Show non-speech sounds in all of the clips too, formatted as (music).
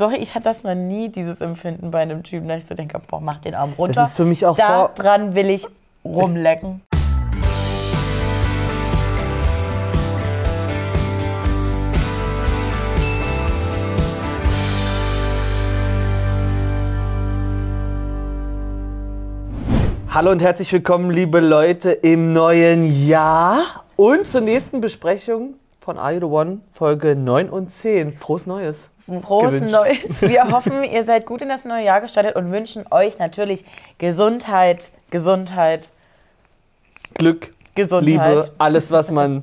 Sorry, ich hatte das noch nie, dieses Empfinden bei einem Typen, dass ich so denke, boah, mach den Arm runter. Das ist für mich auch da dran will ich rumlecken. Hallo und herzlich willkommen, liebe Leute, im neuen Jahr und zur nächsten Besprechung von Are You The One, Folge 9 und 10. Frohes Neues. Frohes gewünscht. Neues. (laughs) Wir hoffen, ihr seid gut in das neue Jahr gestartet und wünschen euch natürlich Gesundheit, Gesundheit, Glück, Gesundheit. Liebe, alles, was man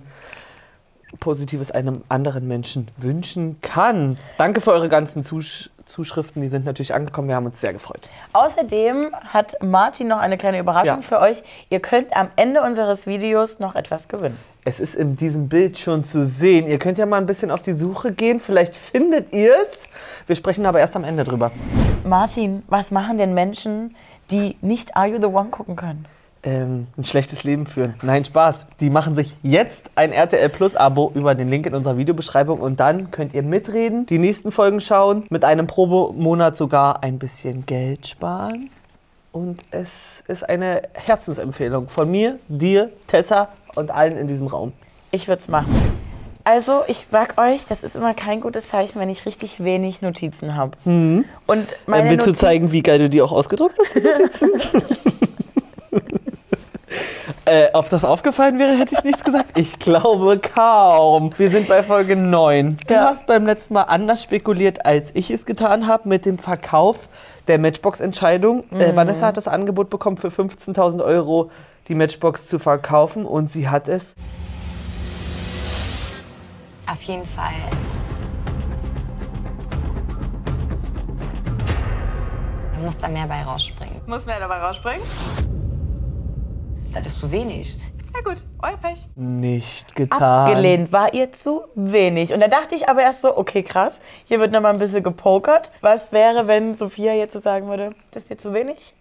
Positives einem anderen Menschen wünschen kann. Danke für eure ganzen Zusch Zuschriften, die sind natürlich angekommen. Wir haben uns sehr gefreut. Außerdem hat Martin noch eine kleine Überraschung Ja. für euch. Ihr könnt am Ende unseres Videos noch etwas gewinnen. Es ist in diesem Bild schon zu sehen. Ihr könnt ja mal ein bisschen auf die Suche gehen. Vielleicht findet ihr es. Wir sprechen aber erst am Ende drüber. Martin, was machen denn Menschen, die nicht Are You the One gucken können? Ähm, ein schlechtes Leben führen. Nein, Spaß. Die machen sich jetzt ein RTL Plus Abo über den Link in unserer Videobeschreibung und dann könnt ihr mitreden, die nächsten Folgen schauen, mit einem Probemonat sogar ein bisschen Geld sparen. Und es ist eine Herzensempfehlung von mir, dir, Tessa und allen in diesem Raum. Ich würde es machen. Also, ich sag euch, das ist immer kein gutes Zeichen, wenn ich richtig wenig Notizen habe. Und meine Äh, willst du Notiz- zeigen, wie geil du die auch ausgedruckt hast, die Notizen? (laughs) äh, ob das aufgefallen wäre, hätte ich nichts gesagt. Ich glaube kaum. Wir sind bei Folge 9. Du Ja. hast beim letzten Mal anders spekuliert, als ich es getan habe mit dem Verkauf der Matchbox-Entscheidung. Äh, Vanessa hat das Angebot bekommen, für 15.000 Euro die Matchbox zu verkaufen und sie hat es Auf jeden Fall. Da muss da mehr bei rausspringen. Muss mehr dabei rausspringen? Das ist zu wenig. Na gut, euer Pech. nicht getan. abgelehnt. War ihr zu wenig. Und da dachte ich aber erst so, okay, krass, hier wird nochmal ein bisschen gepokert. Was wäre, wenn Sophia jetzt so sagen würde, das ist dir zu wenig?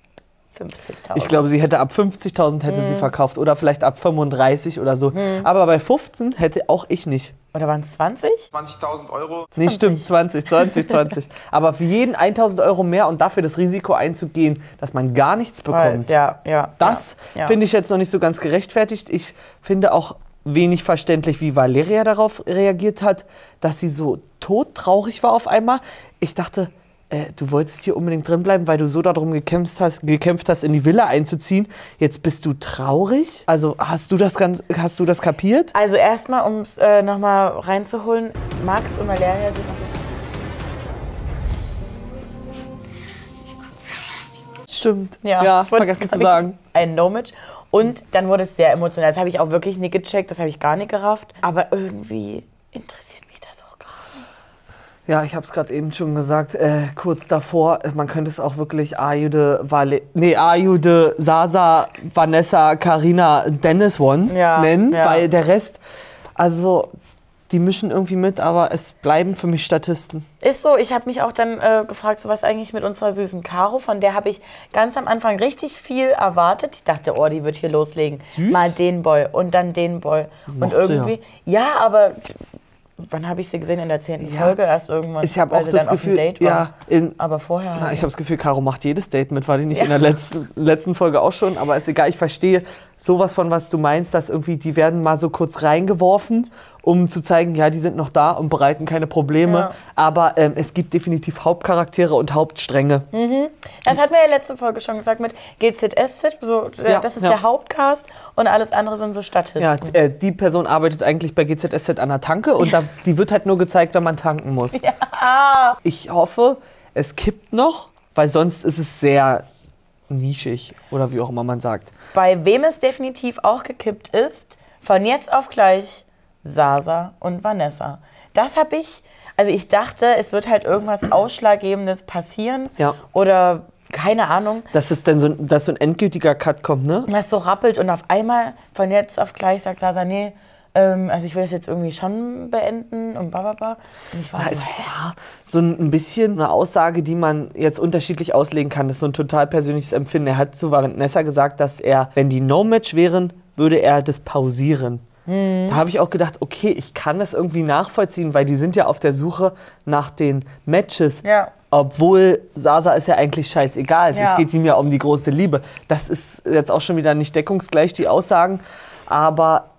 50.000. Ich glaube, sie hätte ab 50.000 hätte sie verkauft oder vielleicht ab 35 oder so. Aber bei 15 hätte auch ich nicht. Oder waren es 20? 20.000 Euro. Nee, stimmt, 20, 20, 20. Aber für jeden 1000 Euro mehr und dafür das Risiko einzugehen, dass man gar nichts bekommt, Weiß, ja, ja. das ja, ja. finde ich jetzt noch nicht so ganz gerechtfertigt. Ich finde auch wenig verständlich, wie Valeria darauf reagiert hat, dass sie so todtraurig war auf einmal. Ich dachte, äh, du wolltest hier unbedingt drin bleiben, weil du so darum gekämpft hast, gekämpft hast, in die Villa einzuziehen. Jetzt bist du traurig? Also hast du das, ganz, hast du das kapiert? Also erstmal, um es äh, nochmal reinzuholen, Max und Valeria sind noch Stimmt. Ja, ja vergessen zu sagen. ein No-Match. Und dann wurde es sehr emotional. Das habe ich auch wirklich nicht gecheckt, das habe ich gar nicht gerafft. Aber irgendwie interessiert mich das auch gar nicht. Ja, ich habe es gerade eben schon gesagt, äh, kurz davor, äh, man könnte es auch wirklich Ayude, Vale nee, Ayude, Sasa, Vanessa, Karina, Dennis One Ja, nennen, ja. weil der Rest, also die mischen irgendwie mit, aber es bleiben für mich Statisten. Ist so, ich habe mich auch dann äh, gefragt, so was eigentlich mit unserer süßen Caro, von der habe ich ganz am Anfang richtig viel erwartet. Ich dachte, oh, die wird hier loslegen. Süß? Mal den Boy und dann den Boy. Und Mochte sie irgendwie, ja. aber wann habe ich sie gesehen? In der zehnten Ja. Folge erst irgendwann. Ich habe weil auch sie das dann auf dem Gefühl, Date war. ja, in, aber vorher. Na, ich habe das Gefühl, Caro macht jedes Date mit. War die nicht in der letzten, letzten Folge auch schon? Aber ist egal, ich verstehe sowas von, was du meinst, dass irgendwie die werden mal so kurz reingeworfen, um zu zeigen, ja, die sind noch da und bereiten keine Probleme. Ja. Aber ähm, es gibt definitiv Hauptcharaktere und Hauptstränge. Das hatten wir ja letzte Folge schon gesagt mit GZSZ. So, Ja, das ist ja. der Hauptcast und alles andere sind so Statisten. Ja, äh, die Person arbeitet eigentlich bei GZSZ an der Tanke und da, die wird halt nur gezeigt, wenn man tanken muss. (laughs) Ich hoffe, es kippt noch, weil sonst ist es sehr nischig oder wie auch immer man sagt. Bei wem es definitiv auch gekippt ist, von jetzt auf gleich Sasa und Vanessa. Das habe ich, also ich dachte, es wird halt irgendwas Ausschlaggebendes passieren Ja. oder keine Ahnung, Dass es dann so, ein- dass so ein endgültiger Cut kommt, ne? was so rappelt und auf einmal von jetzt auf gleich sagt Sasa, nee, ähm, also ich will das jetzt irgendwie schon beenden und bla bla bla. Und ich war Ja, so, es war so ein bisschen eine Aussage, die man jetzt unterschiedlich auslegen kann. Das ist so ein total persönliches Empfinden. Er hat zu Vanessa gesagt, dass er, wenn die No-Match wären, würde er das pausieren. Da habe ich auch gedacht, okay, ich kann das irgendwie nachvollziehen, weil die sind ja auf der Suche nach den Matches. Ja. Obwohl Sasa ist ja eigentlich scheißegal. Ja. Es geht ihm ja um die große Liebe. Das ist jetzt auch schon wieder nicht deckungsgleich, die Aussagen. Aber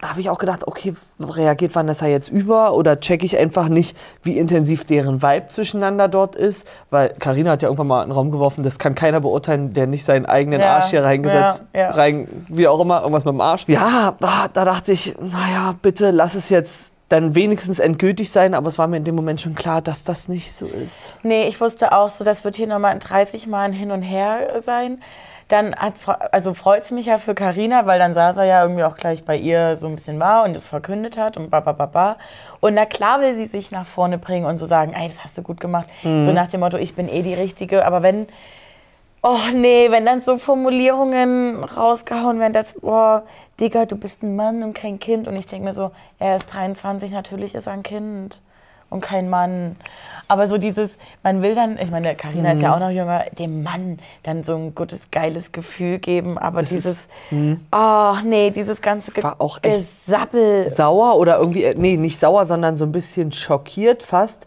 da habe ich auch gedacht, okay, reagiert Vanessa jetzt über oder checke ich einfach nicht, wie intensiv deren Vibe zwischeneinander dort ist? Weil Karina hat ja irgendwann mal in den Raum geworfen, das kann keiner beurteilen, der nicht seinen eigenen Ja, Arsch hier reingesetzt, ja, ja. rein, wie auch immer, irgendwas mit dem Arsch. Ja, da, da dachte ich, naja, bitte lass es jetzt dann wenigstens endgültig sein, aber es war mir in dem Moment schon klar, dass das nicht so ist. Nee, ich wusste auch so, das wird hier nochmal 30 Mal ein Hin und Her sein. Dann hat, also freut es mich ja für Karina, weil dann Sasa ja irgendwie auch gleich bei ihr so ein bisschen war und es verkündet hat und ba, ba, ba, ba. Und na klar will sie sich nach vorne bringen und so sagen, ey, das hast du gut gemacht. So nach dem Motto, ich bin eh die Richtige. Aber wenn, oh nee, wenn dann so Formulierungen rausgehauen werden, dass, boah, Digga, du bist ein Mann und kein Kind. Und ich denke mir so, er ist 23, natürlich ist er ein Kind und kein Mann. Aber so dieses, man will dann, ich meine, Karina ist Mhm. ja auch noch jünger, dem Mann dann so ein gutes, geiles Gefühl geben. Aber Das dieses, ist- mhm. oh nee, dieses ganze Ge War auch echt Gesabbel. sauer oder irgendwie, äh, nee, nicht sauer, sondern so ein bisschen schockiert fast,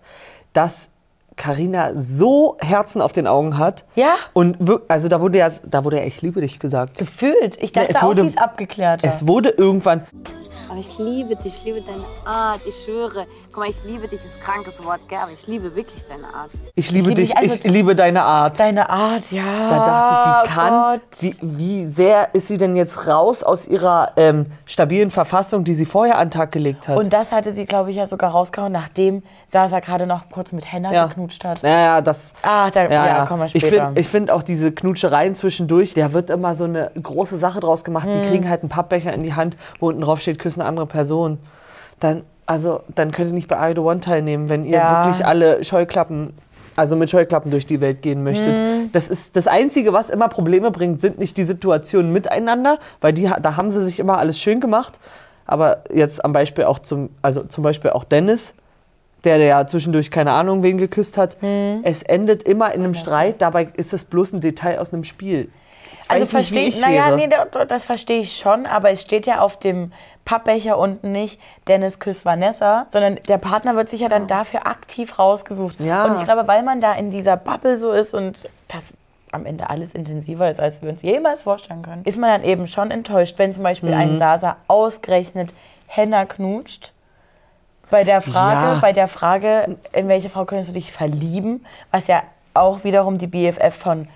dass Karina so Herzen auf den Augen hat. Ja. Und also da wurde ja, da wurde ja ich liebe dich gesagt. Gefühlt. Ich dachte es auch, wurde- die ist abgeklärt. Es wurde irgendwann, Aber ich liebe dich, ich liebe deine Art, ich schwöre. Guck mal, ich liebe dich ist krankes Wort, gell, aber ich liebe wirklich deine Art. ich liebe liebe dich, dich, also- ich liebe deine Art. Deine Art, ja. Da dachte ich, wie kann, wie, wie sehr ist sie denn jetzt raus aus ihrer ähm, stabilen Verfassung, die sie vorher an den Tag gelegt hat? Und das hatte sie, glaube ich, ja sogar rausgehauen, nachdem Sasa gerade noch kurz mit Henna ja. geknutscht hat. Naja, das, Ah, da Ja, ja. kommen wir Ich später. finde ich find auch diese Knutschereien zwischendurch, da wird immer so eine große Sache draus gemacht. Hm. Die kriegen halt einen Pappbecher in die Hand, wo unten drauf steht, küssen andere Personen. Dann, also, dann könnt ihr nicht bei I Do One teilnehmen, wenn ihr Ja. wirklich alle Scheuklappen, also mit Scheuklappen durch die Welt gehen möchtet. Hm. Das ist das Einzige, was immer Probleme bringt, sind nicht die Situationen miteinander, weil die, da haben sie sich immer alles schön gemacht. Aber jetzt am Beispiel auch zum, also zum Beispiel auch Dennis, der ja zwischendurch keine Ahnung wen geküsst hat. Hm. Es endet immer in einem Streit, dabei ist es bloß ein Detail aus einem Spiel. Also verstehe ich naja, nee, da- das verstehe ich schon, aber es steht ja auf dem Pappbecher unten nicht, Dennis küsst Vanessa, sondern der Partner wird sich ja dann dafür aktiv rausgesucht. Ja. Und ich glaube, weil man da in dieser Bubble so ist und das am Ende alles intensiver ist, als wir uns jemals vorstellen können, ist man dann eben schon enttäuscht, wenn zum Beispiel Mhm. ein Sasa ausgerechnet Henna knutscht. Bei der Frage, Ja. bei der Frage, in welche Frau könntest du dich verlieben, was ja auch wiederum die BFF von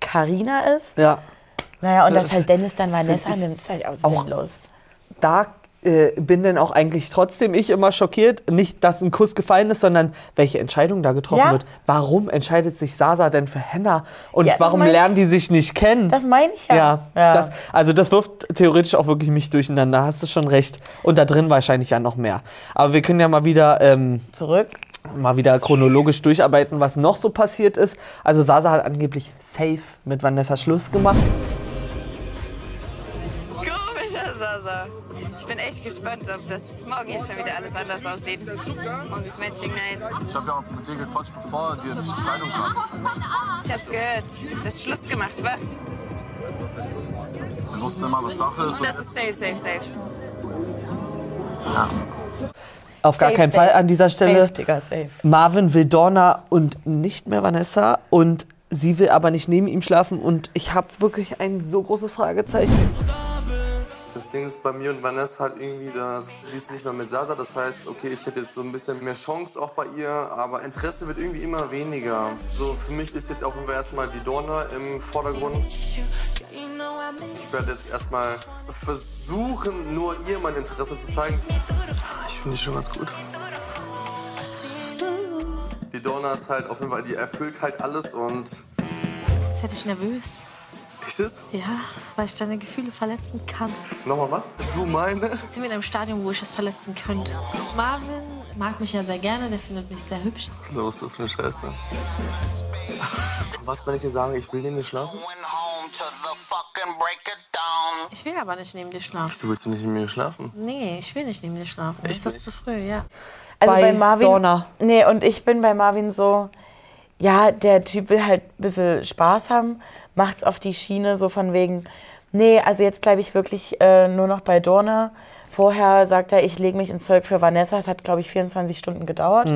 Carina ist. Ja, Naja, und dass Das- halt Dennis dann Vanessa nimmt, ist halt auch, auch- sinnlos. da äh, bin dann auch eigentlich trotzdem ich immer schockiert. Nicht, dass ein Kuss gefallen ist, sondern welche Entscheidung da getroffen Ja. wird. Warum entscheidet sich Sasa denn für Henna? Und Ja, warum lernen die sich nicht kennen? Das meine ich ja. ja, ja. Das, also das wirft theoretisch auch wirklich mich durcheinander. Hast du schon recht. Und da drin wahrscheinlich ja noch mehr. Aber wir können ja mal wieder ähm, Zurück. mal wieder chronologisch durcharbeiten, was noch so passiert ist. Also Sasa hat angeblich safe mit Vanessa Schluss gemacht. Sasa. Ich bin echt gespannt, ob das morgen hier schon wieder alles anders aussieht. Morgen ist Matching Night. Ich habe ja auch mit dir gequatscht, bevor die Entscheidung kam. Ich hab's gehört. Du hast Schluss gemacht, wa? Wir wussten immer, was Sache ist. Das ist safe, safe, safe. Auf gar Safe, keinen safe. Fall an dieser Stelle. Safe, Digga, safe. Marvin will Dorna und nicht mehr Vanessa und sie will aber nicht neben ihm schlafen und ich habe wirklich ein so großes Fragezeichen. Das Ding ist bei mir und Vanessa halt irgendwie, dass sie ist nicht mehr mit Sasa. Das heißt, okay, ich hätte jetzt so ein bisschen mehr Chance auch bei ihr, aber Interesse wird irgendwie immer weniger. So für mich ist jetzt auch immer erstmal die Dorna im Vordergrund. Ich werde jetzt erstmal versuchen, nur ihr mein Interesse zu zeigen. Ich finde die schon ganz gut. Die Dorna ist halt auf jeden Fall, die erfüllt halt alles und Jetzt werde ich nervös. Jetzt? Ja, weil ich deine Gefühle verletzen kann. Nochmal was? Du meine? Jetzt sind wir in einem Stadium, wo ich es verletzen könnte. Marvin mag mich ja sehr gerne, der findet mich sehr hübsch. Was ist los, so für eine Scheiße? Was, wenn ich dir sage, ich will neben dir schlafen? Ich will aber nicht neben dir schlafen. Du willst nicht neben mir schlafen? Nee, ich will nicht neben dir schlafen. Echt ist das zu früh, ja. Also Bei bei, Marvin. Dorna. Nee, und ich bin bei Marvin so, ja, der Typ will halt ein bisschen Spaß haben, macht's auf die Schiene so von wegen, nee, also jetzt bleibe ich wirklich äh, nur noch bei Dorna. vorher sagt er, ich lege mich ins Zeug für Vanessa. Es hat, glaube ich, 24 Stunden gedauert.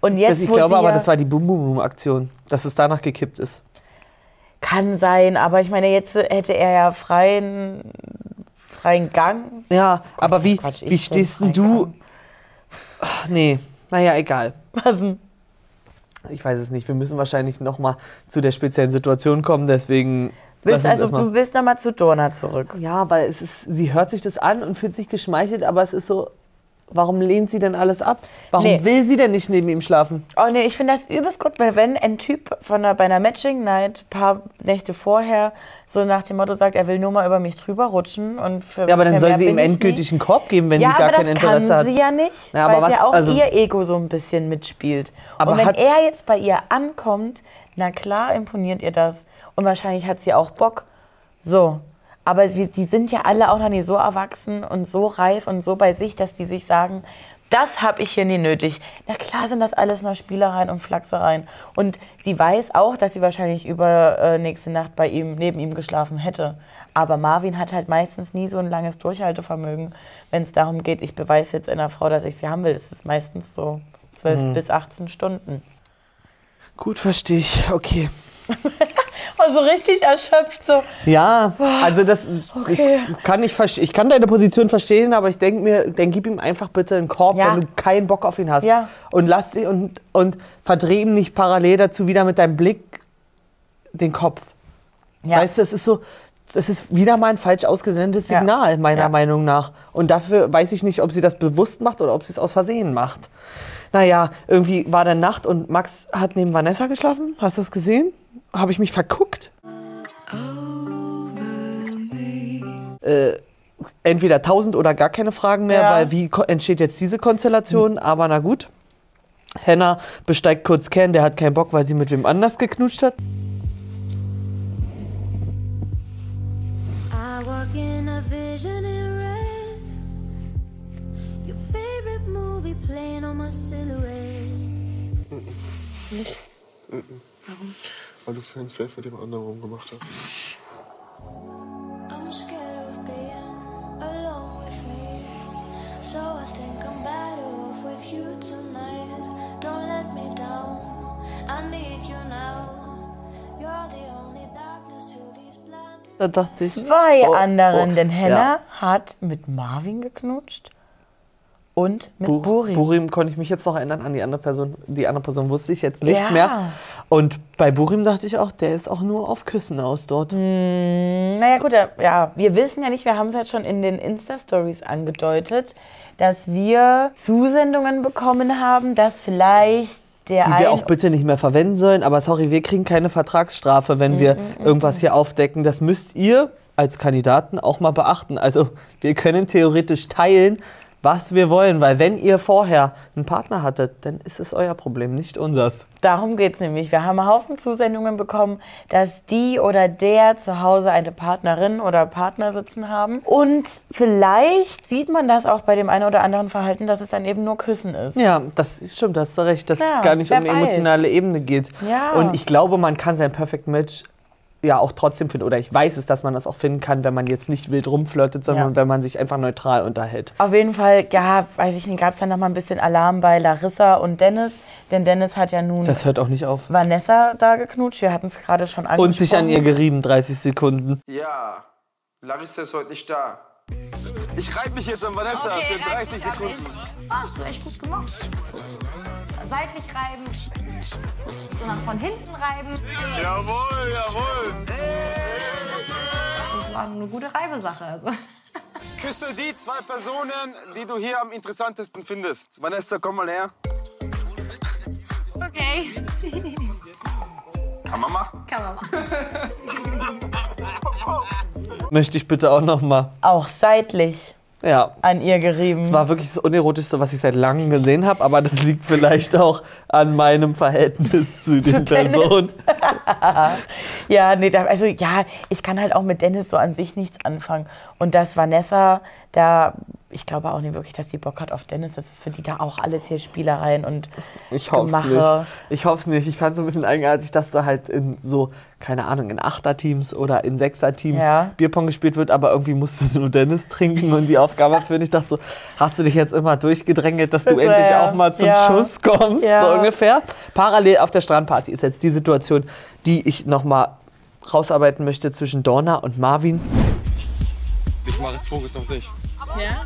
Und jetzt, das, ich glaube aber, das war die Boom Boom Boom Aktion, dass es danach gekippt ist. Kann sein, aber ich meine, jetzt hätte er ja freien, freien Gang. Ja, aber wie, Quatsch, wie stehst denn du? Gang. Ach, nee, naja, egal. Was denn? Ich weiß es nicht. Wir müssen wahrscheinlich noch mal zu der speziellen Situation kommen, deswegen. Willst, also, du willst nochmal zu Donna zurück. Ja, weil es ist, sie hört sich das an und fühlt sich geschmeichelt, aber es ist so, warum lehnt sie denn alles ab? Warum Nee. will sie denn nicht neben ihm schlafen? Oh nee, ich finde das übelst gut, weil wenn ein Typ von einer, bei einer Matching Night ein paar Nächte vorher so nach dem Motto sagt, er will nur mal über mich drüber rutschen und für Ja, aber dann soll sie ihm endgültig einen Korb geben, wenn ja, sie gar aber kein das Interesse kann hat. sie ja nicht, Ja, weil aber es ja was- auch also- ihr Ego so ein bisschen mitspielt. Aber und wenn er jetzt bei ihr ankommt, na klar imponiert ihr das. Und wahrscheinlich hat sie auch Bock. So. Aber wir, die sind ja alle auch noch nicht so erwachsen und so reif und so bei sich, dass die sich sagen, das habe ich hier nie nötig. Na klar sind das alles nur Spielereien und Flachsereien. Und sie weiß auch, dass sie wahrscheinlich über äh, nächste Nacht bei ihm, neben ihm geschlafen hätte. Aber Marvin hat halt meistens nie so ein langes Durchhaltevermögen, wenn es darum geht, ich beweise jetzt einer Frau, dass ich sie haben will. Das ist meistens so 12 Mhm. bis 18 Stunden. Gut, verstehe ich. Okay. (laughs) Also richtig erschöpft so. Ja, also das Okay. ich kann ich ich kann deine Position verstehen, aber ich denke mir, dann gib ihm einfach bitte einen Korb, Ja. wenn du keinen Bock auf ihn hast Ja. und lass ihn und und verdreh ihm nicht parallel dazu wieder mit deinem Blick den Kopf. Ja. Weißt du, es ist so das ist wieder mal ein falsch ausgesendetes. Signal, meiner. Meinung nach. Und dafür weiß ich nicht, ob sie das bewusst macht oder ob sie es aus Versehen macht. Naja, irgendwie war dann Nacht und Max hat neben Vanessa geschlafen. Hast du das gesehen? Habe ich mich verguckt? Äh, entweder 1000 oder gar keine Fragen mehr, Ja. weil wie entsteht jetzt diese Konstellation? Aber na gut. Henna besteigt kurz Ken, der hat keinen Bock, weil sie mit wem anders geknutscht hat. I walk Weil du für ein Selfie mit dem anderen rumgemacht hast. I'm scared of being alone with me. So I think I'm better off with you tonight. Don't let me down. I need you now. You're the only darkness to these blind. Da dachte ich. Zwei oh, anderen, oh, denn Henna ja. hat mit Marvin geknutscht und mit Bur Buri. Burim konnte ich mich jetzt noch erinnern an die andere Person. Die andere Person wusste ich jetzt nicht Ja. mehr. Und bei Burim dachte ich auch, der ist auch nur auf Küssen aus dort. Naja gut, ja, wir wissen ja nicht, wir haben es jetzt schon in den Insta-Stories angedeutet, dass wir Zusendungen bekommen haben, dass vielleicht der Die wir auch bitte nicht mehr verwenden sollen. Aber sorry, wir kriegen keine Vertragsstrafe, wenn wir irgendwas hier aufdecken. Das müsst ihr als Kandidaten auch mal beachten. Also wir können theoretisch teilen, was wir wollen. Weil wenn ihr vorher einen Partner hattet, dann ist es euer Problem, nicht unseres. Darum geht es nämlich. Wir haben einen Haufen Zusendungen bekommen, dass die oder der zu Hause eine Partnerin oder Partner sitzen haben. Und vielleicht sieht man das auch bei dem einen oder anderen Verhalten, dass es dann eben nur Küssen ist. Ja, das ist stimmt, da hast du recht, dass Ja, es gar nicht um eine emotionale Ebene geht. Ja. Und ich glaube, man kann sein Perfect Match ja auch trotzdem finden. Oder ich weiß es, dass man das auch finden kann, wenn man jetzt nicht wild rumflirtet, sondern Ja. wenn man sich einfach neutral unterhält. Auf jeden Fall, ja, weiß ich nicht, gab es dann noch mal ein bisschen Alarm bei Larissa und Dennis. Denn Dennis hat ja nun Das hört auch nicht auf. Vanessa da geknutscht. Wir hatten es gerade schon angesprochen. Und sich an ihr gerieben, 30 Sekunden. Ja, Larissa ist heute nicht da. Ich reibe mich jetzt an Vanessa Okay, für reib 30 dich Sekunden. Hast du echt gut gemacht. Seitlich reiben, sondern von hinten reiben. Jawohl, jawohl. Das war eine gute Reibesache. Also. Küsse die zwei Personen, die du hier am interessantesten findest. Vanessa, komm mal her. Okay. Kann man machen. Kann man machen. Möchte ich bitte auch noch mal. Auch seitlich Ja, an ihr gerieben. war wirklich das Unerotischste, was ich seit langem gesehen habe, aber das liegt vielleicht auch an meinem Verhältnis zu den. Personen. (laughs) Ja, nee, also ja, ich kann halt auch mit Dennis so an sich nichts anfangen. Und dass Vanessa da ich glaube auch nicht wirklich, dass die Bock hat auf Dennis. Das ist für die da auch alles hier Spielereien und Ich Gemache. nicht. Ich hoffe es nicht. Ich fand es so ein bisschen eigenartig, dass da halt in so, keine Ahnung, in Achterteams oder in Sechserteams Ja. Bierpong gespielt wird, aber irgendwie musste nur Dennis trinken und die Aufgabe (laughs) erfüllen. Ich dachte so, hast du dich jetzt immer durchgedrängelt, dass du Das war endlich ja- auch mal zum ja. Schuss kommst, Ja. so ungefähr. Parallel auf der Strandparty ist jetzt die Situation, die ich nochmal rausarbeiten möchte zwischen Dorna und Marvin. Ich mache jetzt Fokus auf dich. Ja?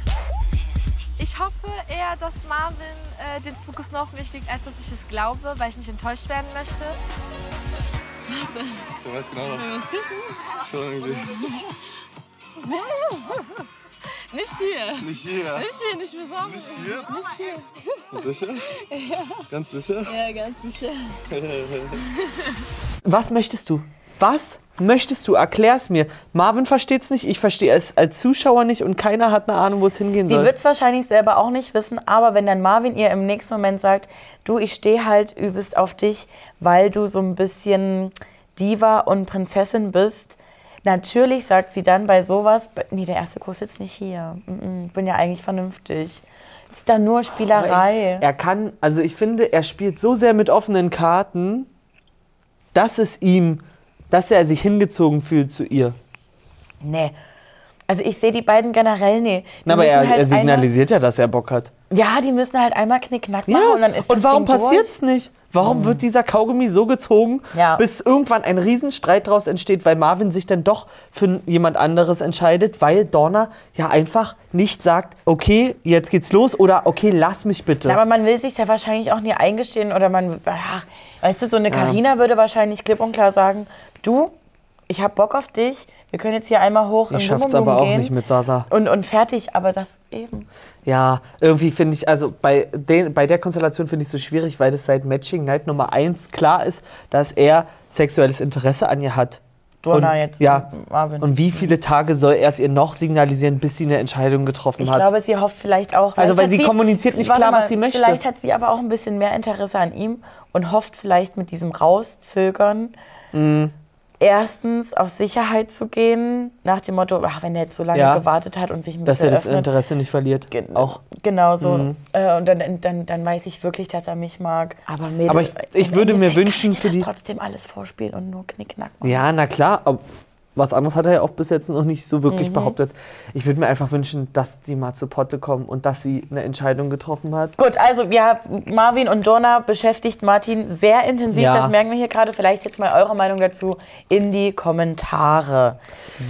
Ich hoffe eher, dass Marvin äh, den Fokus noch auf mich legt, als dass ich es glaube, weil ich nicht enttäuscht werden möchte. Du weißt genau was. Schon irgendwie. (laughs) Nicht hier. Nicht hier. Nicht hier, nicht besonders. Nicht hier? Nicht hier. Sicher? (laughs) Ja. Ganz sicher? Ja, ganz sicher. Was möchtest du? Was möchtest du? Erklär's mir. Marvin versteht's nicht, ich verstehe es als Zuschauer nicht und keiner hat eine Ahnung, wo es hingehen Sie soll. wird es wahrscheinlich selber auch nicht wissen, aber wenn dann Marvin ihr im nächsten Moment sagt, du, ich stehe halt übelst auf dich, weil du so ein bisschen Diva und Prinzessin bist, natürlich sagt sie dann bei sowas, nee, der erste Kurs ist nicht hier. Ich bin ja eigentlich vernünftig. Ist da nur Spielerei. Er kann, also ich finde, er spielt so sehr mit offenen Karten, dass es ihm, dass er sich hingezogen fühlt zu ihr. Nee. Also ich sehe die beiden generell nee. Die Na, aber er, halt er signalisiert ja, dass er Bock hat. Ja, die müssen halt einmal knickknack machen Ja, und dann ist und warum Ding passiert's nicht? Warum wird dieser Kaugummi so gezogen, Ja. bis irgendwann ein Riesenstreit daraus entsteht, weil Marvin sich dann doch für jemand anderes entscheidet, weil Dorna ja einfach nicht sagt, okay, jetzt geht's los oder okay, lass mich bitte. Ja, aber man will sich ja wahrscheinlich auch nie eingestehen oder man, ach, weißt du, so eine. Karina würde wahrscheinlich klipp und klar sagen, du, ich hab Bock auf dich, wir können jetzt hier einmal hoch ich schaff's aber auch gehen nicht mit Sasa. und, und fertig, aber das eben. Ja, irgendwie finde ich, also bei, den, bei der Konstellation finde ich es so schwierig, weil das seit Matching Night Nummer 1 klar ist, dass er sexuelles Interesse an ihr hat. Dorna und, jetzt, Ja. Marvin. Und wie viele Tage soll er es ihr noch signalisieren, bis sie eine Entscheidung getroffen Ich hat? glaube, sie hofft vielleicht auch. Also, weil hat sie kommuniziert nicht klar, mal, was sie möchte. Vielleicht hat sie aber auch ein bisschen mehr Interesse an ihm und hofft vielleicht mit diesem Rauszögern Mhm. Erstens auf Sicherheit zu gehen, nach dem Motto, ach, wenn der jetzt so lange Ja. gewartet hat und sich ein dass bisschen er das öffnet. Interesse nicht verliert. auch. Genau so. Mhm. Äh, und dann, dann, dann weiß ich wirklich, dass er mich mag. Aber, Mädel, Aber ich, ich würde mir Endeffekt wünschen kann für ich die. das trotzdem alles vorspielen und nur Knickknack machen. Ja, na klar. Aber was anderes hat er ja auch bis jetzt noch nicht so wirklich Mhm. behauptet. Ich würde mir einfach wünschen, dass die mal zu Potte kommen und dass sie eine Entscheidung getroffen hat. Gut, also ja, Marvin und Donna beschäftigt Martin sehr intensiv. Ja. Das merken wir hier gerade. Vielleicht jetzt mal eure Meinung dazu in die Kommentare.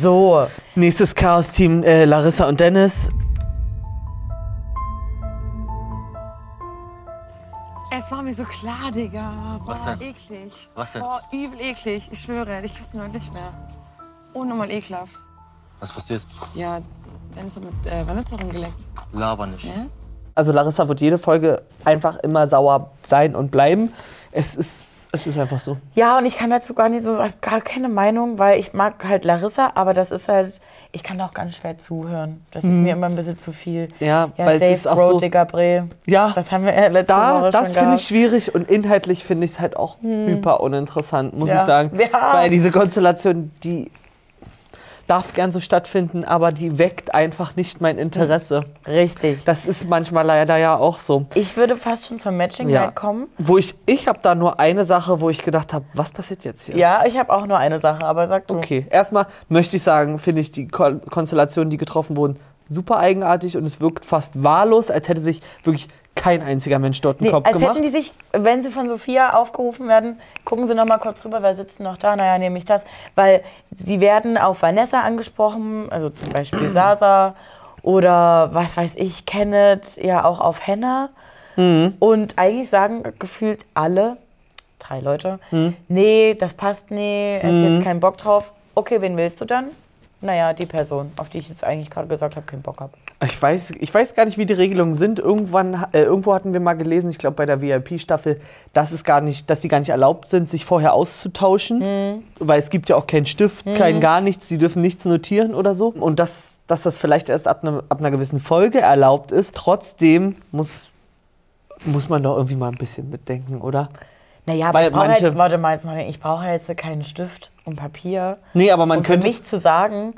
So. Nächstes Chaos-Team äh, Larissa und Dennis. Es war mir so klar, Digga. Boah, Was denn? eklig. Was denn? Boah, übel eklig. Ich schwöre, ich küsse ihn heute nicht mehr. Unnormal ekelhaft. Was passiert? Ja, Dennis hat mit äh, Vanessa rumgeleckt. Laber nicht. Ja? Also Larissa wird jede Folge einfach immer sauer sein und bleiben. Es ist, es ist einfach so. Ja, und ich kann dazu gar nicht so, gar keine Meinung, weil ich mag halt Larissa, aber das ist halt, ich kann auch ganz schwer zuhören. Das ist Mhm. mir immer ein bisschen zu viel. Ja, ja weil es safe, ist auch Bro, so- Digga, Bre. Ja, Das haben wir ja letzte da, Woche das finde ich schwierig und inhaltlich finde ich es halt auch Hm. hyper uninteressant, muss Ja. ich sagen. Ja. Weil diese Konstellation, die darf gern so stattfinden, aber die weckt einfach nicht mein Interesse. Richtig. Das ist manchmal leider ja auch so. Ich würde fast schon zum Matching Ja. Night kommen. Wo ich, ich habe da nur eine Sache, wo ich gedacht habe, was passiert jetzt hier? Ja, ich habe auch nur eine Sache, aber sag du. Okay, erstmal möchte ich sagen, finde ich die Kon Konstellationen, die getroffen wurden, super eigenartig und es wirkt fast wahllos, als hätte sich wirklich kein einziger Mensch dort einen Nee, Kopf als gemacht. hätten die sich, wenn sie von Sophia aufgerufen werden, gucken sie noch mal kurz rüber, wer sitzt noch da? Naja, nehme ich das. Weil sie werden auf Vanessa angesprochen, also zum Beispiel (clears throat) Sasa oder was weiß ich, Kenneth, ja auch auf Henna. Mhm. Und eigentlich sagen gefühlt alle, drei Leute, nee, das passt nie, hätte ich Mhm. jetzt keinen Bock drauf. Okay, wen willst du dann? Naja, die Person, auf die ich jetzt eigentlich gerade gesagt habe, keinen Bock habe. Ich weiß, ich weiß gar nicht, wie die Regelungen sind. Irgendwann, äh, irgendwo hatten wir mal gelesen, ich glaube bei der VIP-Staffel, dass es gar nicht, dass die gar nicht erlaubt sind, sich vorher auszutauschen, weil es gibt ja auch keinen Stift, Mhm. kein gar nichts, sie dürfen nichts notieren oder so. Und dass, dass das vielleicht erst ab, ne, ab einer gewissen Folge erlaubt ist. Trotzdem muss, muss man doch irgendwie mal ein bisschen mitdenken, oder? Naja, aber Weil ich brauche manche- jetzt, warte mal, jetzt mal, ich brauche jetzt keinen Stift und Papier. Nee, aber man und könnte- Für mich zu sagen,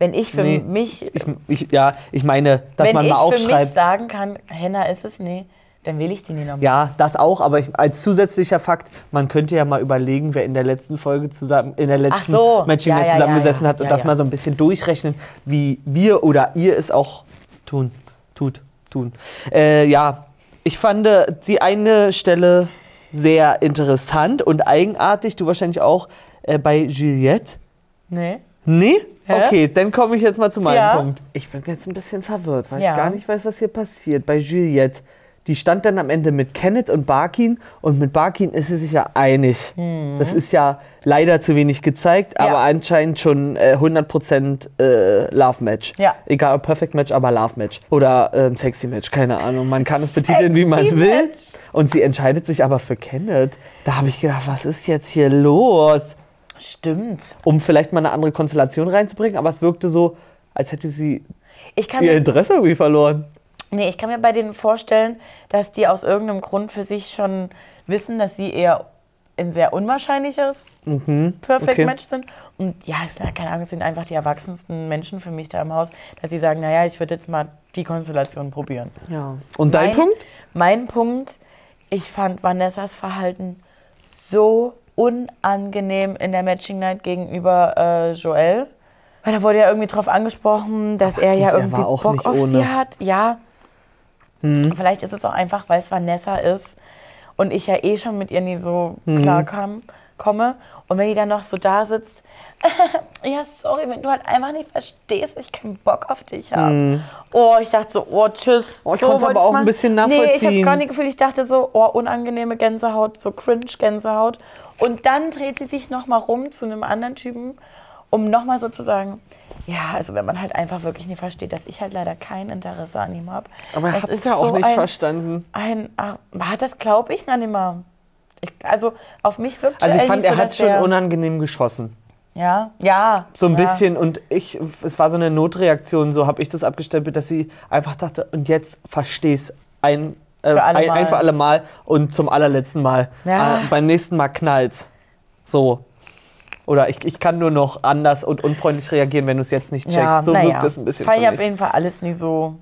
Wenn ich für Nee. mich, Ich, ich, ja, ich meine, dass wenn man ich mal für mich aufschreibt. sagen kann, Henna ist es, nee, dann will ich die nie nochmal. Ja, das auch, aber ich, als zusätzlicher Fakt, man könnte ja mal überlegen, wer in der letzten Folge zusammen, in der letzten so. Matching Ja, Night ja, zusammengesessen ja, hat und ja, das ja. mal so ein bisschen durchrechnen, wie wir oder ihr es auch tun, tut, tun. Äh, ja, ich fand äh, die eine Stelle sehr interessant und eigenartig, du wahrscheinlich auch äh, bei Juliette. Nee. Nee? Hä? Okay, dann komme ich jetzt mal zu meinem Ja. Punkt. Ich bin jetzt ein bisschen verwirrt, weil Ja. ich gar nicht weiß, was hier passiert. Bei Juliette, die stand dann am Ende mit Kenneth und Barkin und mit Barkin ist sie sich ja einig. Das ist ja leider zu wenig gezeigt, aber anscheinend schon äh, 100% äh, Love-Match. Ja. Egal ob Perfect Match, aber Love-Match. Oder ähm, Sexy-Match, keine Ahnung. Man kann es betiteln, wie man will. Und sie entscheidet sich aber für Kenneth. Da habe ich gedacht, was ist jetzt hier los? Stimmt. um vielleicht mal eine andere Konstellation reinzubringen, aber es wirkte so, als hätte sie ihr Interesse irgendwie verloren. Nee, ich kann mir bei denen vorstellen, dass die aus irgendeinem Grund für sich schon wissen, dass sie eher ein sehr unwahrscheinliches Perfect okay. Match sind. Und ja, sind, keine Ahnung, es sind einfach die erwachsensten Menschen für mich da im Haus, dass sie sagen, naja, ich würde jetzt mal die Konstellation probieren. Ja. Und dein mein, Punkt? Mein Punkt, ich fand Vanessas Verhalten so unangenehm in der Matching Night gegenüber äh, Joel. Weil da wurde ja irgendwie drauf angesprochen, dass er ja irgendwie Bock auf ohne. sie hat. Ja. Hm. Vielleicht ist es auch einfach, weil es Vanessa ist und ich ja eh schon mit ihr nie so Mhm. klar kam, komme. Und wenn die dann noch so da sitzt, (laughs) ja, sorry, wenn du halt einfach nicht verstehst, ich keinen Bock auf dich habe. Oh, ich dachte so, oh, tschüss. Oh, ich so konnte es aber auch mal- ein bisschen Nee, ich nachvollziehen. habe gar nicht gefühlt. Ich dachte so, oh, unangenehme Gänsehaut, so cringe Gänsehaut. Und dann dreht sie sich nochmal rum zu einem anderen Typen, um nochmal so zu sagen, ja, also wenn man halt einfach wirklich nicht versteht, dass ich halt leider kein Interesse an ihm habe. Aber er hat es ja auch so nicht ein, verstanden. Ein, ach, das glaube ich noch nicht mal. Ich, also auf mich wirkt Also ich fand, nicht er so, hat schon unangenehm geschossen. Ja, ja. So ein ja. bisschen und ich, es war so eine Notreaktion, so habe ich das abgestempelt, dass sie einfach dachte, und jetzt versteh's ein, äh, Für ein, ein für alle Mal und zum allerletzten Mal. Ja. Äh, beim nächsten Mal knallt's. So. Oder ich, ich kann nur noch anders und unfreundlich reagieren, wenn du es jetzt nicht checkst. Ja, so naja. wirkt es ein bisschen Fand ich auf jeden Fall alles nie so,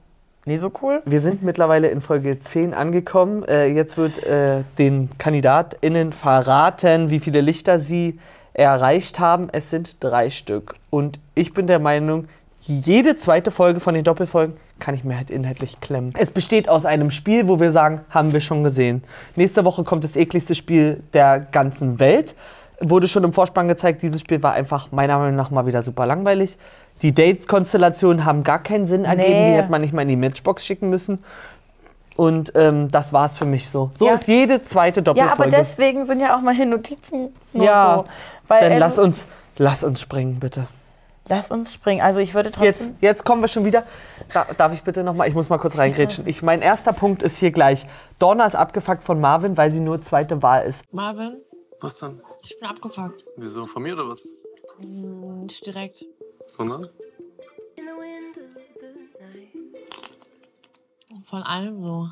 nie so cool. Wir sind mittlerweile in Folge 10 angekommen. Äh, jetzt wird äh, den KandidatInnen verraten, wie viele Lichter sie erreicht haben. Es sind drei Stück. Und ich bin der Meinung, jede zweite Folge von den Doppelfolgen kann ich mir halt inhaltlich klemmen. Es besteht aus einem Spiel, wo wir sagen, haben wir schon gesehen. Nächste Woche kommt das ekligste Spiel der ganzen Welt. Wurde schon im Vorspann gezeigt, dieses Spiel war einfach meiner Meinung nach mal wieder super langweilig. Die Dates-Konstellationen haben gar keinen Sinn ergeben, Nee. die hätte man nicht mal in die Matchbox schicken müssen. Und ähm, das war es für mich so. So Ja. ist jede zweite Ja, Doppelfolge. aber deswegen sind ja auch meine Notizen nur ja, so. Weil dann also, lass uns, lass uns springen, bitte. lass uns springen. Also ich würde trotzdem. Jetzt, jetzt kommen wir schon wieder. Da, darf ich bitte noch mal? Ich muss mal kurz reingrätschen. Ich, mein erster Punkt ist hier gleich. Donna ist abgefuckt von Marvin, weil sie nur zweite Wahl ist. Marvin, Was denn? Ich bin abgefuckt. Wieso? Von mir oder was? Hm, Nicht direkt. Sondern? Von allem so.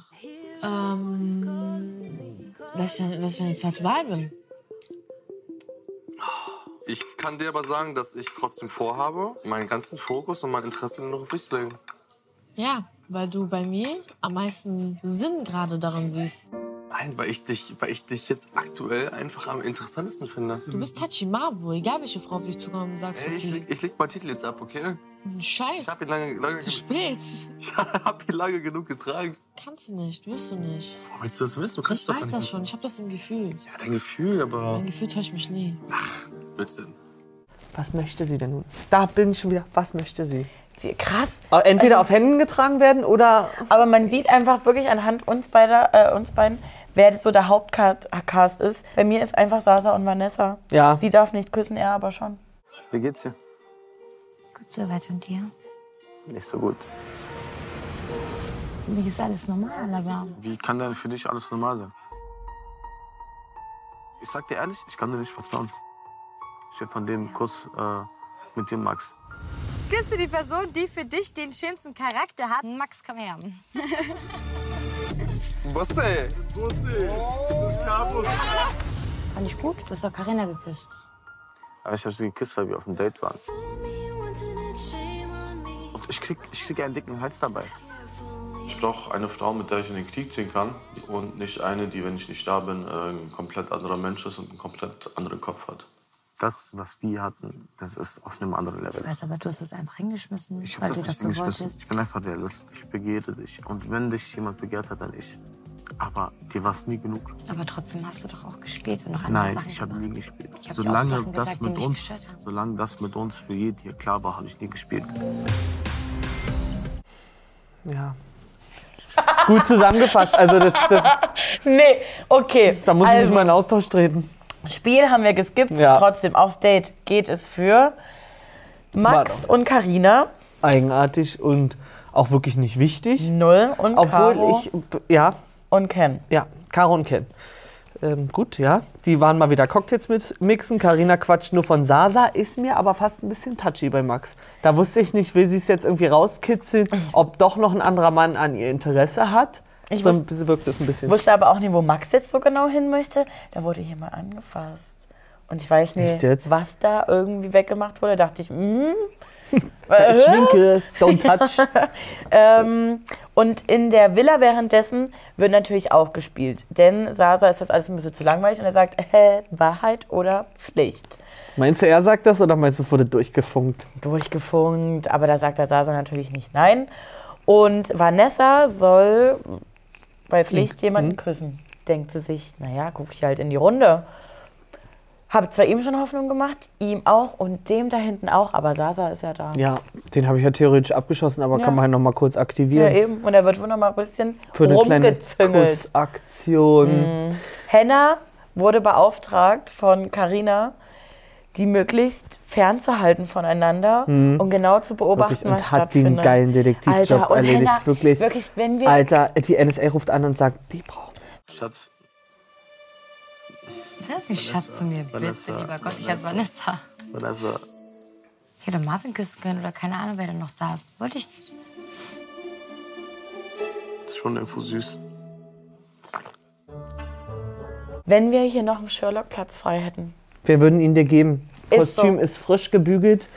Ähm, dass ich, dass ich eine zweite Wahl bin. Ich kann dir aber sagen, dass ich trotzdem vorhabe, meinen ganzen Fokus und mein Interesse nur noch auf dich zu legen. Ja, weil du bei mir am meisten Sinn gerade darin siehst. Nein, weil ich dich, weil ich dich jetzt aktuell einfach am interessantesten finde. Du bist Tachimavo, egal welche Frau auf dich zukommt, sagst du, Ey, ich, okay, leg, ich leg meinen Titel jetzt ab, okay? Scheiß, Ich hab ihn lange, lange, zu spät. (laughs) ich hab ihn lange genug getragen. Kannst du nicht, wirst du nicht. Woher willst du das wissen? Du kannst Ich doch weiß gar das nicht schon, ich habe das im Gefühl. Ja, dein Gefühl, aber. Mein Gefühl täuscht mich nie. Blödsinn. Was möchte sie denn nun? Da bin ich schon wieder. Was möchte sie? Krass. Äh, Entweder Also- auf Händen getragen werden oder. Aber man sieht einfach wirklich anhand uns beider, äh, uns beiden, wer so der Hauptcast ist. Bei mir ist einfach Sasa und Vanessa. Ja. Sie darf nicht küssen, er aber schon. Wie geht's dir? Gut soweit und dir? Nicht so gut. Für mich ist alles normal, aber Wie kann denn für dich alles normal sein? Ich sag dir ehrlich, ich kann dir nicht vertrauen. Ich hab von dem Kuss äh, mit dir, Max. Kennst du die Person, die für dich den schönsten Charakter hat? Max, komm her. (laughs) Busse! fand ich gut. Du hast doch Carina geküsst. Aber ich hab sie geküsst, weil wir auf dem Date waren. Shame ich krieg, ich krieg einen dicken Hals dabei. Ich brauche eine Frau, mit der ich in den Krieg ziehen kann und nicht eine, die, wenn ich nicht da bin, äh, ein komplett anderer Mensch ist und einen komplett anderen Kopf hat. Das, was wir hatten, das ist auf einem anderen Level. Ich weiß, aber du hast es einfach hingeschmissen, Ich weil das du das nicht so wolltest. Ich bin einfach Realist. Ich begehre dich. Und wenn dich jemand begehrt hat, dann ich. Aber dir war es nie genug. Aber trotzdem hast du doch auch gespielt und noch andere Nein, Sachen ich habe nie gespielt. Ich hab solange das gesagt, mit uns, solange das mit uns für jeden hier klar war, habe ich nie gespielt. Ja. Gut zusammengefasst. Also das, das, (laughs) Nee, okay. da muss ich also, nicht mal in Austausch treten. Spiel haben wir geskippt. Ja. Trotzdem, aufs Date geht es für Max und Karina. Eigenartig und auch wirklich nicht wichtig. Null und Obwohl Caro ich, ja, und Ken. ja, Caro und Ken. Ähm, gut, ja. Die waren mal wieder Cocktails mit mixen. Karina quatscht nur von Sasa, ist mir aber fast ein bisschen touchy bei Max. Da wusste ich nicht, will sie es jetzt irgendwie rauskitzeln, (laughs) ob doch noch ein anderer Mann an ihr Interesse hat. Ich so wus- ein bisschen wirkt es ein bisschen. Wusste aber auch nicht, wo Max jetzt so genau hin möchte. Da wurde hier mal angefasst. Und ich weiß nicht, jetzt? was da irgendwie weggemacht wurde. dachte ich, hm. äh, Schminke, don't touch. (laughs) ähm, und in der Villa währenddessen wird natürlich auch gespielt. Denn Sasa ist das alles ein bisschen zu langweilig und er sagt, äh, Wahrheit oder Pflicht. Meinst du, er sagt das oder meinst du, es wurde durchgefunkt? Durchgefunkt, aber da sagt der Sasa natürlich nicht nein. Und Vanessa soll bei Pflicht jemanden küssen. Denkt sie sich, naja, gucke ich halt in die Runde. Habe zwar ihm schon Hoffnung gemacht, ihm auch und dem da hinten auch, aber Sasa ist ja da. Ja, den habe ich ja theoretisch abgeschossen, aber Ja. kann man halt noch mal kurz Ja, aktivieren. eben. Und er wird wohl noch mal ein bisschen Für eine kleine rumgezüngelt. Kussaktion. Mhm. Henna wurde beauftragt von Carina, die möglichst fernzuhalten voneinander Mhm. und genau zu beobachten, Wirklich, und was hat den stattfindet. geilen Detektivjob Alter, erledigt. Henna, wirklich. wirklich, wenn wir Alter, die NSA ruft an und sagt, die brauchen Schatz, Sag nicht Schatz zu mir, bitte, Vanessa, lieber Gott. Ich heiße Vanessa. Vanessa, Ich hätte Marvin küssen können oder keine Ahnung, wer da noch saß. Wollte ich nicht. ist schon irgendwo süß. Wenn wir hier noch einen Sherlock-Platz frei hätten. Wir würden ihn dir geben. Ist Kostüm so. ist frisch gebügelt.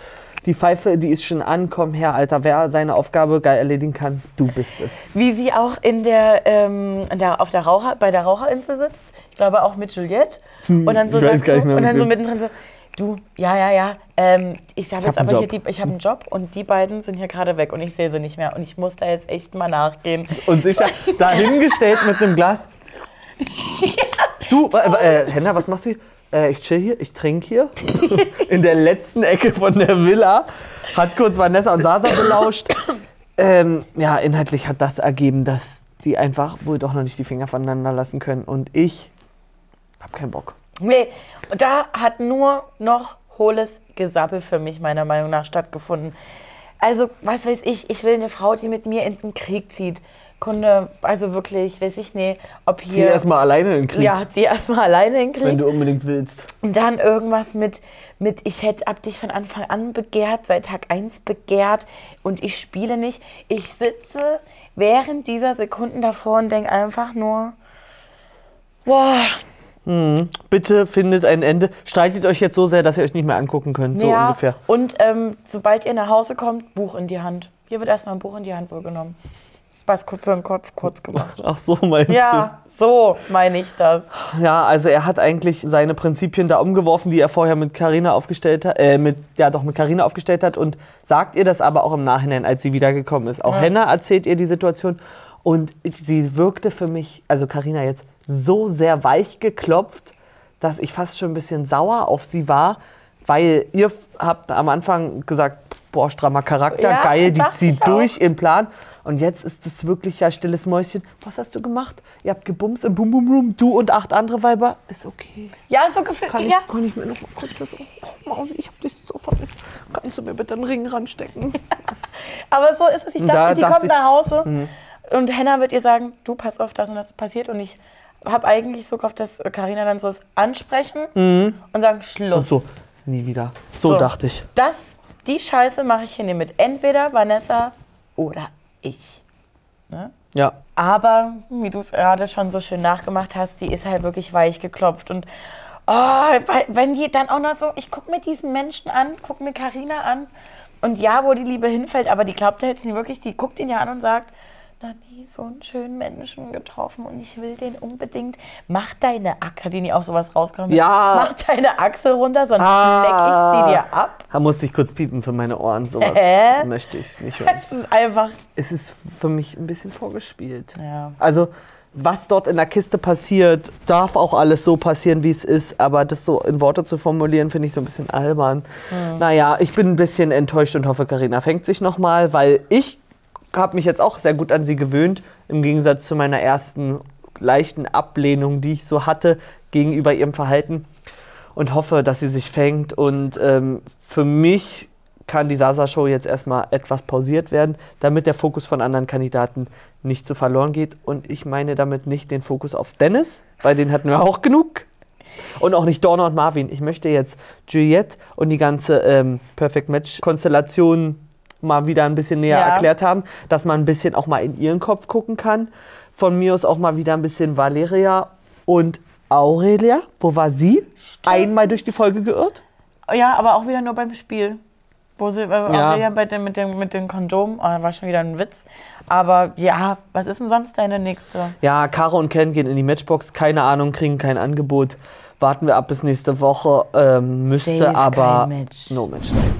Die Pfeife, die ist schon an. Komm her, Alter. Wer seine Aufgabe geil erledigen kann, du bist es. Wie sie auch in der, ähm, in der, auf der Raucher, bei der Raucherinsel sitzt. Ich glaube auch mit Juliette. Hm, Und dann so, ich weiß sagt gar so, nicht mehr, und dann so mittendrin so, du, ja, ja, ja, ähm, ich habe jetzt hab aber hier die, ich habe einen Job und die beiden sind hier gerade weg und ich sehe sie nicht mehr. Und ich muss da jetzt echt mal nachgehen. Und sicher (laughs) dahingestellt mit einem Glas. Du, äh, äh, Henna, was machst du hier? Äh, ich chill hier, ich trinke hier. (laughs) In der letzten Ecke von der Villa. Hat kurz Vanessa und Sasa belauscht. Ähm, ja, inhaltlich hat das ergeben, dass die einfach wohl doch noch nicht die Finger voneinander lassen können. Und ich hab keinen Bock. Nee, da hat nur noch hohles Gesabbel für mich meiner Meinung nach stattgefunden. Also, was weiß ich, ich will eine Frau, die mit mir in den Krieg zieht. Kunde, also wirklich, weiß ich nicht, ob hier... Zieh erstmal alleine in den Krieg. Ja, zieh erstmal alleine in den Krieg. Wenn du unbedingt willst. Und dann irgendwas mit, mit ich hätte ab dich von Anfang an begehrt, seit Tag 1 begehrt und ich spiele nicht. Ich sitze während dieser Sekunden davor und denke einfach nur, boah, Mhm. Bitte findet ein Ende. Streitet euch jetzt so sehr, dass ihr euch nicht mehr angucken könnt. So ja. ungefähr. Und ähm, sobald ihr nach Hause kommt, Buch in die Hand. Hier wird erstmal ein Buch in die Hand wohl genommen. Was für den Kopf kurz gemacht. Ach so, meinst Ja, so meine ich das. du? Ja, also er hat eigentlich seine Prinzipien da umgeworfen, die er vorher mit Carina aufgestellt hat, äh, mit, ja doch mit Carina aufgestellt hat und sagt ihr das aber auch im Nachhinein, als sie wiedergekommen ist. Auch Ja. Henna erzählt ihr die Situation und sie wirkte für mich, also Carina jetzt, so sehr weich geklopft, dass ich fast schon ein bisschen sauer auf sie war, weil ihr habt am Anfang gesagt, boah, strammer Charakter, Ja, geil, die zieht durch ihren Plan. Und jetzt ist es wirklich ja stilles Mäuschen. Was hast du gemacht? Ihr habt gebumst im Boom Boom Room, du und acht andere Weiber. Ist okay. Ja, so gefühlt. Kann ich, ja. kann ich mir noch mal kurz das. Oh, Mausi, ich hab dich so vermisst. Kannst du mir bitte einen Ring ranstecken? (laughs) Aber so ist es. Ich dachte, da die dachte kommt ich- nach Hause Mhm. und Henna wird ihr sagen, du pass auf, das und das passiert. Und ich habe eigentlich so gehofft, dass Karina dann so ist, ansprechen Mhm. und sagen, Schluss. Und so, nie wieder. So, So. dachte ich. Das, die Scheiße mache ich hier nicht mit. Entweder Vanessa oder ich. Ne? Ja. Aber, wie du es gerade schon so schön nachgemacht hast, die ist halt wirklich weich geklopft. Und Oh, wenn die dann auch noch so, ich gucke mir diesen Menschen an, gucke mir Karina an und ja, wo die Liebe hinfällt, aber die glaubt ja jetzt nicht wirklich, die guckt ihn ja an und sagt, noch nie so einen schönen Menschen getroffen und ich will den unbedingt. Mach deine Achse, hat die nie auch sowas rausgekommen? Ja. Mach deine Achse runter, sonst Ah. leck ich sie dir ab. Da musste ich kurz piepen für meine Ohren. Sowas Hä? möchte ich nicht hören. Das ist einfach. Es ist für mich ein bisschen vorgespielt. Ja. Also, was dort in der Kiste passiert, darf auch alles so passieren, wie es ist. Aber das so in Worte zu formulieren, finde ich so ein bisschen albern. Mhm. Naja, ich bin ein bisschen enttäuscht und hoffe, Karina fängt sich nochmal, weil ich habe mich jetzt auch sehr gut an sie gewöhnt. Im Gegensatz zu meiner ersten leichten Ablehnung, die ich so hatte gegenüber ihrem Verhalten. Und hoffe, dass sie sich fängt. Und ähm, für mich kann die Sasa-Show jetzt erstmal etwas pausiert werden, damit der Fokus von anderen Kandidaten nicht so verloren geht. Und ich meine damit nicht den Fokus auf Dennis, weil den hatten wir auch genug. Und auch nicht Dorna und Marvin. Ich möchte jetzt Juliette und die ganze ähm, Perfect Match-Konstellation mal wieder ein bisschen näher Ja. erklärt haben, dass man ein bisschen auch mal in ihren Kopf gucken kann. Von mir aus auch mal wieder ein bisschen Valeria und Aurelia. Wo war sie? Einmal durch die Folge geirrt? Ja, aber auch wieder nur beim Spiel. Wo sie äh, Ja. Aurelia bei den, mit, dem, mit dem Kondom, oh, war schon wieder ein Witz. Aber ja, was ist denn sonst deine nächste? Ja, Caro und Ken gehen in die Matchbox. Keine Ahnung, kriegen kein Angebot. Warten wir ab bis nächste Woche. Ähm, müsste Safe aber kein Match. no Match sein.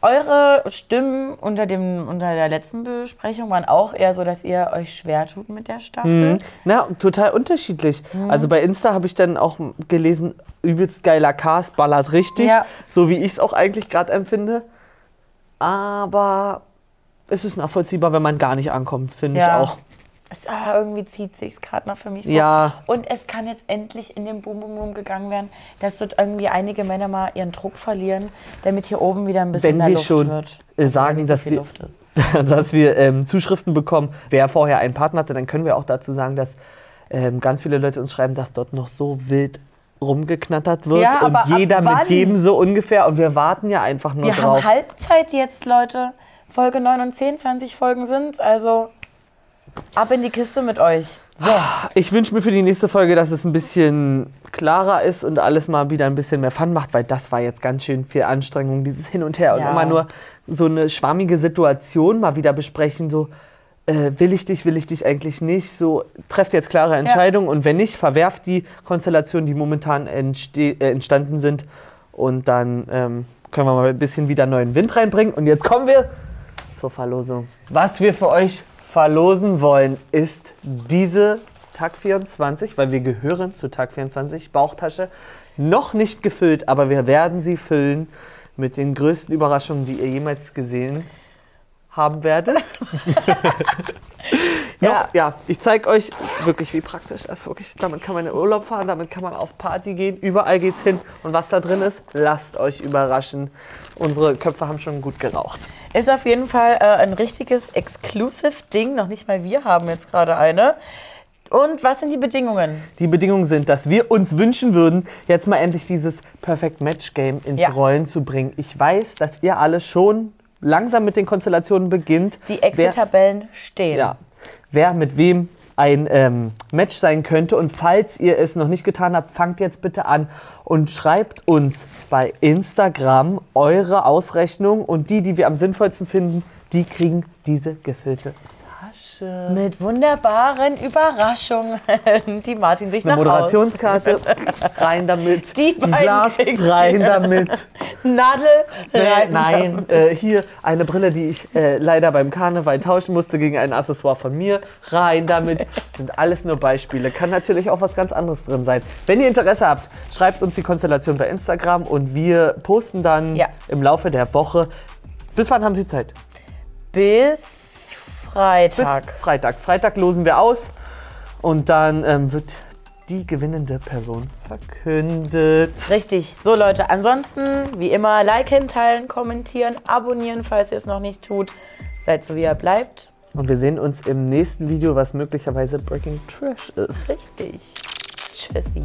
Eure Stimmen unter, dem, unter der letzten Besprechung waren auch eher so, dass ihr euch schwer tut mit der Staffel. Mhm. Na, total unterschiedlich. Mhm. Also bei Insta habe ich dann auch gelesen, übelst geiler Cast, ballert richtig. Ja. So wie ich es auch eigentlich gerade empfinde. Aber es ist nachvollziehbar, wenn man gar nicht ankommt, finde ich Ja. auch. Es, ah, irgendwie zieht sich gerade noch für mich so. Ja. Und es kann jetzt endlich in den Boom Boom Room gegangen werden, dass dort irgendwie einige Männer mal ihren Druck verlieren, damit hier oben wieder ein bisschen Wenn mehr wir Luft schon wird. äh, sagen, dass wir, (laughs) dass wir ähm, Zuschriften bekommen, wer vorher einen Partner hatte, dann können wir auch dazu sagen, dass ähm, ganz viele Leute uns schreiben, dass dort noch so wild rumgeknattert wird Ja, und jeder mit jedem so ungefähr und wir warten ja einfach nur Wir drauf. haben Halbzeit jetzt, Leute. Folge 9 und 10, 20 Folgen sind Also ab in die Kiste mit euch. So. Ich wünsche mir für die nächste Folge, dass es ein bisschen klarer ist und alles mal wieder ein bisschen mehr Fun macht, weil das war jetzt ganz schön viel Anstrengung, dieses Hin und Her und Ja. immer nur so eine schwammige Situation mal wieder besprechen, so äh, will ich dich, will ich dich eigentlich nicht, so trefft jetzt klare Entscheidungen und wenn nicht, verwerft die Konstellationen, die momentan äh, entstanden sind und dann ähm, können wir mal ein bisschen wieder neuen Wind reinbringen und jetzt kommen wir zur Verlosung. Was wir für euch verlosen wollen, ist diese Tag 24, weil wir gehören zu Tag 24 Bauchtasche. Noch nicht gefüllt, aber wir werden sie füllen mit den größten Überraschungen, die ihr jemals gesehen haben werdet. (laughs) ja. ja, ich zeige euch wirklich, wie praktisch das ist. Wirklich, damit kann man in Urlaub fahren, damit kann man auf Party gehen, überall geht's hin. Und was da drin ist, lasst euch überraschen. Unsere Köpfe haben schon gut geraucht. Ist auf jeden Fall äh, ein richtiges Exclusive-Ding. Noch nicht mal wir haben jetzt gerade eine. Und was sind die Bedingungen? Die Bedingungen sind, dass wir uns wünschen würden, jetzt mal endlich dieses Perfect Match Game ins Ja. Rollen zu bringen. Ich weiß, dass ihr alle schon langsam mit den Konstellationen beginnt. Die Exit-Tabellen stehen. Ja. Wer mit wem ein ähm, Match sein könnte. Und falls ihr es noch nicht getan habt, fangt jetzt bitte an und schreibt uns bei Instagram eure Ausrechnung. Und die, die wir am sinnvollsten finden, die kriegen diese gefüllte Mit wunderbaren Überraschungen, (laughs) die Martin sich Eine nach Moderationskarte, (laughs) rein damit. Die ein beiden Glas, rein damit. Nadel rein. Nein, äh, hier eine Brille, die ich äh, leider beim Karneval tauschen musste gegen ein Accessoire von mir. Rein damit. (laughs) Sind alles nur Beispiele. Kann natürlich auch was ganz anderes drin sein. Wenn ihr Interesse habt, schreibt uns die Konstellation bei Instagram und wir posten dann im Laufe der Woche. Bis wann haben Sie Zeit? Bis Freitag. Bis Freitag. Freitag losen wir aus und dann ähm, wird die gewinnende Person verkündet. Richtig. So Leute, ansonsten wie immer liken, teilen, kommentieren, abonnieren, falls ihr es noch nicht tut. Seid so wie ihr bleibt. Und wir sehen uns im nächsten Video, was möglicherweise Breaking Trash ist. Richtig. Tschüssi.